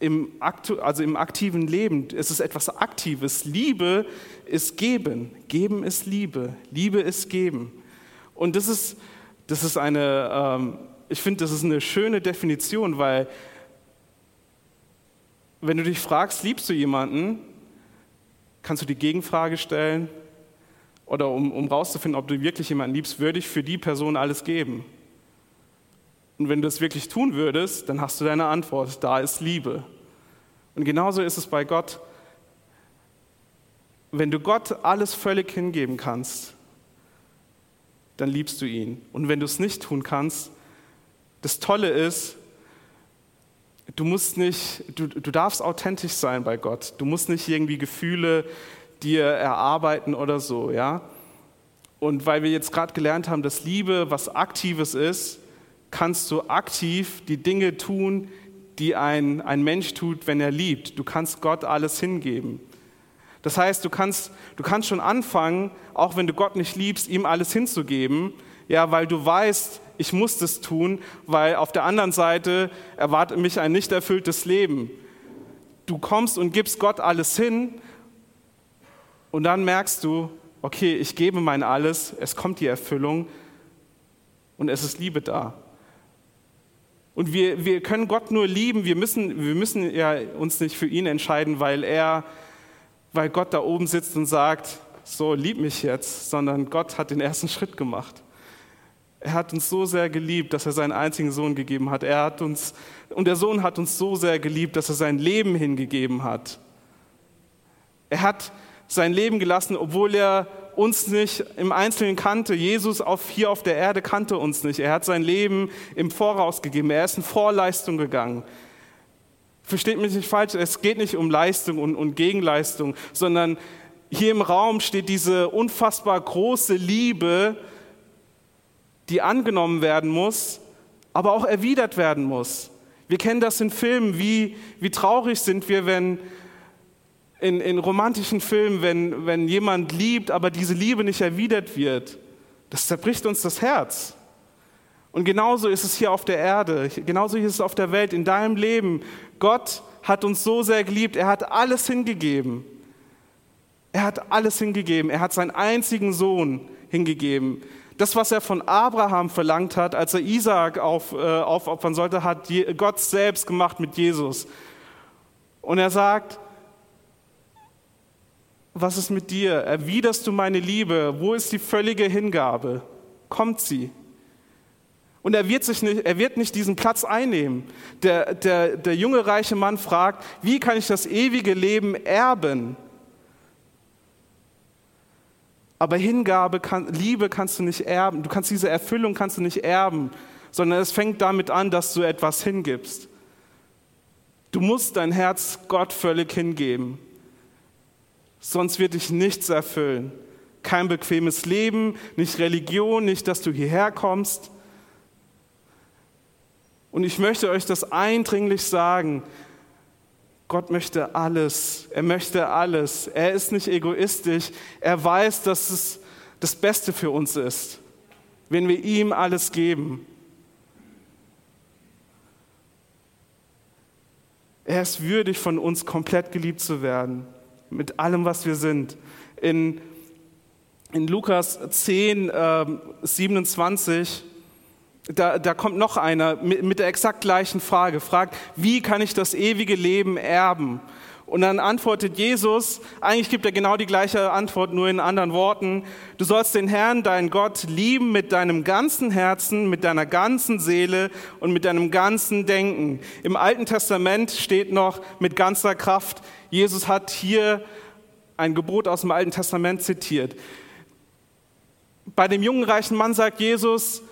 im, also im aktiven Leben. Es ist etwas Aktives. Liebe ist Geben. Geben ist Liebe. Liebe ist Geben. Und das ist, das ist eine, ähm, ich finde, das ist eine schöne Definition, weil wenn du dich fragst, liebst du jemanden, kannst du die Gegenfrage stellen oder um, um rauszufinden, ob du wirklich jemanden liebst, würde ich für die Person alles geben. Und wenn du es wirklich tun würdest, dann hast du deine Antwort, da ist Liebe. Und genauso ist es bei Gott. Wenn du Gott alles völlig hingeben kannst, dann liebst du ihn. Und wenn du es nicht tun kannst, das Tolle ist, du musst nicht, du, du darfst authentisch sein bei Gott. Du musst nicht irgendwie Gefühle dir erarbeiten oder so, ja. Und weil wir jetzt gerade gelernt haben, dass Liebe was Aktives ist, kannst du aktiv die Dinge tun, die ein, ein Mensch tut, wenn er liebt. Du kannst Gott alles hingeben. Das heißt, du kannst, du kannst schon anfangen, auch wenn du Gott nicht liebst, ihm alles hinzugeben, ja, weil du weißt, ich muss das tun, weil auf der anderen Seite erwartet mich ein nicht erfülltes Leben. Du kommst und gibst Gott alles hin und dann merkst du, okay, ich gebe mein alles, es kommt die Erfüllung und es ist Liebe da. Und wir, wir können Gott nur lieben, wir müssen, wir müssen ja uns nicht für ihn entscheiden, weil er, weil Gott da oben sitzt und sagt, so lieb mich jetzt, sondern Gott hat den ersten Schritt gemacht. Er hat uns so sehr geliebt, dass er seinen einzigen Sohn gegeben hat. Er hat uns, und der Sohn hat uns so sehr geliebt, dass er sein Leben hingegeben hat. Er hat sein Leben gelassen, obwohl er uns nicht im Einzelnen kannte. Jesus auf, hier auf der Erde kannte uns nicht. Er hat sein Leben im Voraus gegeben. Er ist in Vorleistung gegangen. Versteht mich nicht falsch, es geht nicht um Leistung und, und Gegenleistung, sondern hier im Raum steht diese unfassbar große Liebe, die angenommen werden muss, aber auch erwidert werden muss. Wir kennen das in Filmen, wie, wie traurig sind wir, wenn in, in romantischen Filmen, wenn, wenn jemand liebt, aber diese Liebe nicht erwidert wird. Das zerbricht uns das Herz. Und genauso ist es hier auf der Erde, genauso ist es auf der Welt, in deinem Leben. Gott hat uns so sehr geliebt, er hat alles hingegeben. Er hat alles hingegeben, er hat seinen einzigen Sohn hingegeben. Das, was er von Abraham verlangt hat, als er Isaak auf, äh, aufopfern sollte, hat Gott selbst gemacht mit Jesus. Und er sagt, was ist mit dir? Erwiderst du meine Liebe? Wo ist die völlige Hingabe? Kommt sie? Und er wird, sich nicht, er wird nicht diesen Platz einnehmen. Der, der, der junge reiche Mann fragt, wie kann ich das ewige Leben erben? Aber Hingabe, kann, Liebe kannst du nicht erben. Du kannst diese Erfüllung kannst du nicht erben, sondern es fängt damit an, dass du etwas hingibst. Du musst dein Herz Gott völlig hingeben. Sonst wird dich nichts erfüllen. Kein bequemes Leben, nicht Religion, nicht, dass du hierher kommst. Und ich möchte euch das eindringlich sagen. Gott möchte alles. Er möchte alles. Er ist nicht egoistisch. Er weiß, dass es das Beste für uns ist, wenn wir ihm alles geben. Er ist würdig, von uns komplett geliebt zu werden, mit allem, was wir sind. In, in Lukas 10, äh, 27 da, da kommt noch einer mit, mit der exakt gleichen Frage, fragt, wie kann ich das ewige Leben erben? Und dann antwortet Jesus, eigentlich gibt er genau die gleiche Antwort, nur in anderen Worten. Du sollst den Herrn, deinen Gott, lieben mit deinem ganzen Herzen, mit deiner ganzen Seele und mit deinem ganzen Denken. Im Alten Testament steht noch mit ganzer Kraft. Jesus hat hier ein Gebot aus dem Alten Testament zitiert. Bei dem jungen reichen Mann sagt Jesus,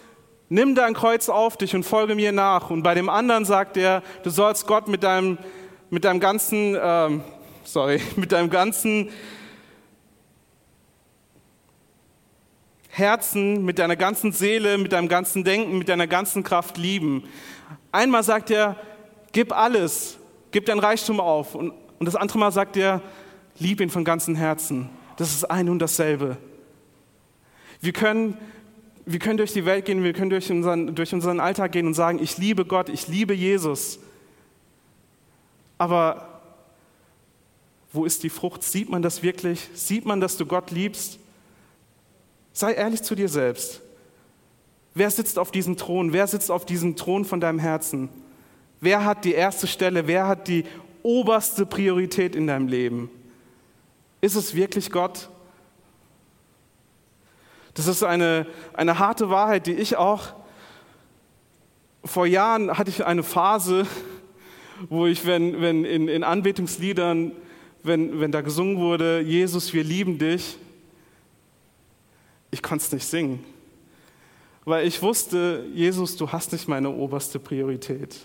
nimm dein Kreuz auf dich und folge mir nach. Und bei dem anderen sagt er, du sollst Gott mit deinem, mit deinem ganzen, ähm, sorry, (laughs) mit deinem ganzen Herzen, mit deiner ganzen Seele, mit deinem ganzen Denken, mit deiner ganzen Kraft lieben. Einmal sagt er, gib alles, gib dein Reichtum auf. Und, und das andere Mal sagt er, lieb ihn von ganzem Herzen. Das ist ein und dasselbe. Wir können wir können durch die Welt gehen, wir können durch unseren, durch unseren Alltag gehen und sagen, ich liebe Gott, ich liebe Jesus. Aber wo ist die Frucht? Sieht man das wirklich? Sieht man, dass du Gott liebst? Sei ehrlich zu dir selbst. Wer sitzt auf diesem Thron? Wer sitzt auf diesem Thron von deinem Herzen? Wer hat die erste Stelle? Wer hat die oberste Priorität in deinem Leben? Ist es wirklich Gott? Das ist eine, eine harte Wahrheit, die ich auch vor Jahren hatte ich eine Phase, wo ich, wenn, wenn in, in Anbetungsliedern, wenn, wenn da gesungen wurde, Jesus, wir lieben dich, ich konnte es nicht singen. Weil ich wusste, Jesus, du hast nicht meine oberste Priorität.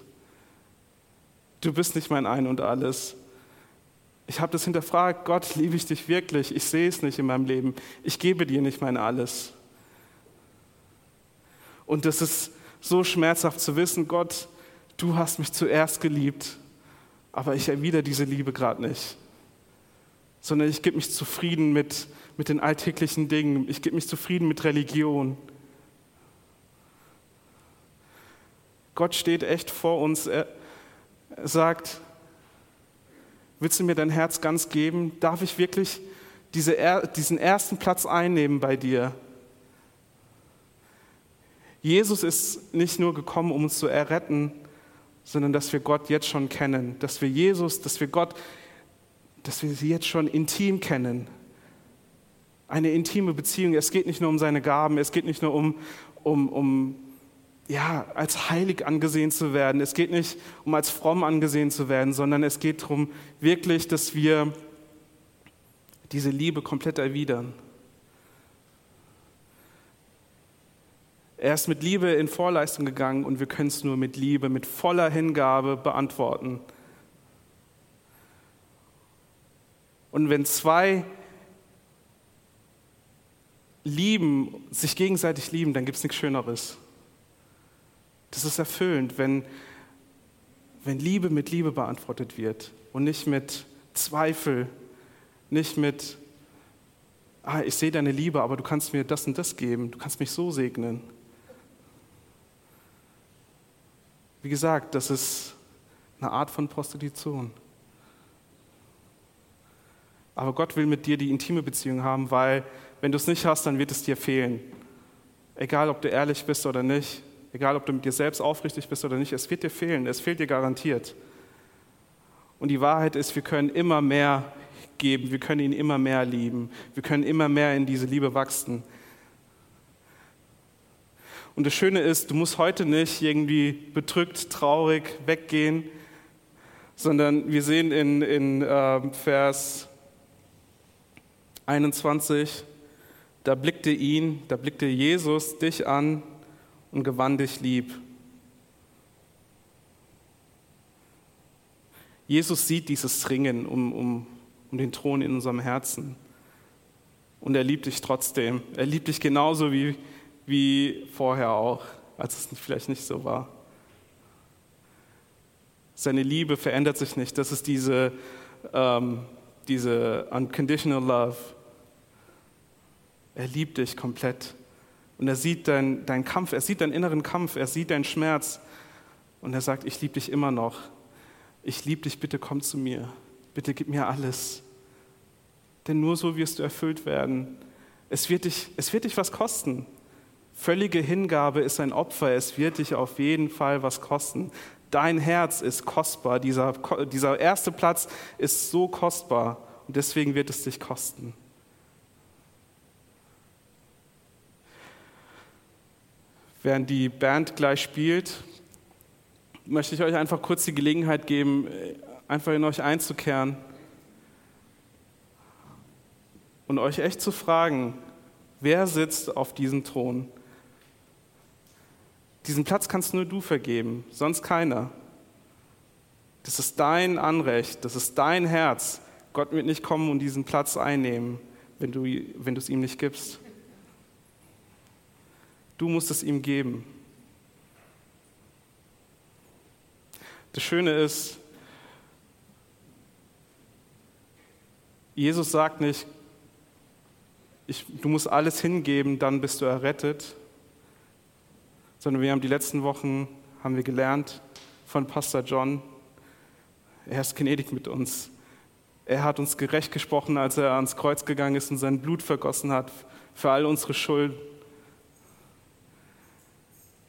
Du bist nicht mein Ein und alles. Ich habe das hinterfragt, Gott, liebe ich dich wirklich? Ich sehe es nicht in meinem Leben. Ich gebe dir nicht mein Alles. Und das ist so schmerzhaft zu wissen, Gott, du hast mich zuerst geliebt, aber ich erwidere diese Liebe gerade nicht. Sondern ich gebe mich zufrieden mit, mit den alltäglichen Dingen. Ich gebe mich zufrieden mit Religion. Gott steht echt vor uns. Er, sagt, willst du mir dein Herz ganz geben? Darf ich wirklich diese, diesen ersten Platz einnehmen bei dir? Jesus ist nicht nur gekommen, um uns zu erretten, sondern dass wir Gott jetzt schon kennen, dass wir Jesus, dass wir Gott, dass wir sie jetzt schon intim kennen. Eine intime Beziehung. Es geht nicht nur um seine Gaben, es geht nicht nur um, um, um ja, als heilig angesehen zu werden. Es geht nicht um als fromm angesehen zu werden, sondern es geht darum, wirklich, dass wir diese Liebe komplett erwidern. Er ist mit Liebe in Vorleistung gegangen und wir können es nur mit Liebe, mit voller Hingabe beantworten. Und wenn zwei lieben, sich gegenseitig lieben, dann gibt es nichts Schöneres. Das ist erfüllend, wenn, wenn Liebe mit Liebe beantwortet wird und nicht mit Zweifel, nicht mit, ah, ich sehe deine Liebe, aber du kannst mir das und das geben, du kannst mich so segnen. Wie gesagt, das ist eine Art von Prostitution. Aber Gott will mit dir die intime Beziehung haben, weil wenn du es nicht hast, dann wird es dir fehlen. Egal, ob du ehrlich bist oder nicht, egal, ob du mit dir selbst aufrichtig bist oder nicht, es wird dir fehlen, es fehlt dir garantiert. Und die Wahrheit ist, wir können immer mehr geben, wir können ihn immer mehr lieben, wir können immer mehr in diese Liebe wachsen. Und das Schöne ist, du musst heute nicht irgendwie bedrückt, traurig weggehen, sondern wir sehen in, in äh, Vers 21, da blickte ihn, da blickte Jesus dich an und gewann dich lieb. Jesus sieht dieses Ringen um, um, um den Thron in unserem Herzen. Und er liebt dich trotzdem. Er liebt dich genauso wie, wie vorher auch, als es vielleicht nicht so war. Seine Liebe verändert sich nicht. Das ist diese, ähm, diese unconditional love. Er liebt dich komplett. Und er sieht deinen dein Kampf, er sieht deinen inneren Kampf, er sieht deinen Schmerz. Und er sagt, ich liebe dich immer noch. Ich liebe dich, bitte komm zu mir. Bitte gib mir alles. Denn nur so wirst du erfüllt werden. Es wird dich, es wird dich was kosten. Völlige Hingabe ist ein Opfer, es wird dich auf jeden Fall was kosten. Dein Herz ist kostbar, dieser, dieser erste Platz ist so kostbar und deswegen wird es dich kosten. Während die Band gleich spielt, möchte ich euch einfach kurz die Gelegenheit geben, einfach in euch einzukehren und euch echt zu fragen, wer sitzt auf diesem Thron? Diesen Platz kannst nur du vergeben, sonst keiner. Das ist dein Anrecht, das ist dein Herz. Gott wird nicht kommen und diesen Platz einnehmen, wenn du, wenn du es ihm nicht gibst. Du musst es ihm geben. Das Schöne ist, Jesus sagt nicht, ich, du musst alles hingeben, dann bist du errettet, sondern wir haben die letzten Wochen haben wir gelernt von Pastor John, Er ist gnädig mit uns. Er hat uns gerecht gesprochen, als er ans Kreuz gegangen ist und sein Blut vergossen hat für all unsere Schuld.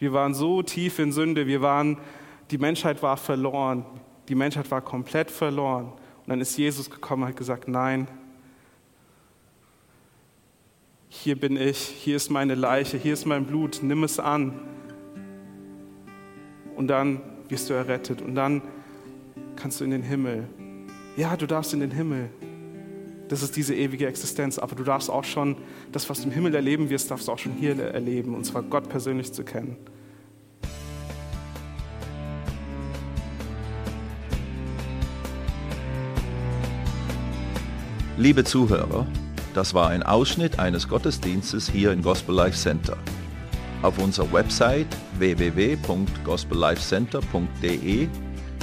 Wir waren so tief in Sünde, wir waren, die Menschheit war verloren, die Menschheit war komplett verloren. Und dann ist Jesus gekommen und hat gesagt, nein, hier bin ich, hier ist meine Leiche, hier ist mein Blut, nimm es an. Und dann wirst du errettet und dann kannst du in den Himmel. Ja, du darfst in den Himmel. Das ist diese ewige Existenz, aber du darfst auch schon, das, was du im Himmel erleben wirst, darfst du auch schon hier erleben, und zwar Gott persönlich zu kennen. Liebe Zuhörer, das war ein Ausschnitt eines Gottesdienstes hier im Gospel Life Center. Auf unserer Website www.gospellifecenter.de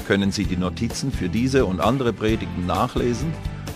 können Sie die Notizen für diese und andere Predigten nachlesen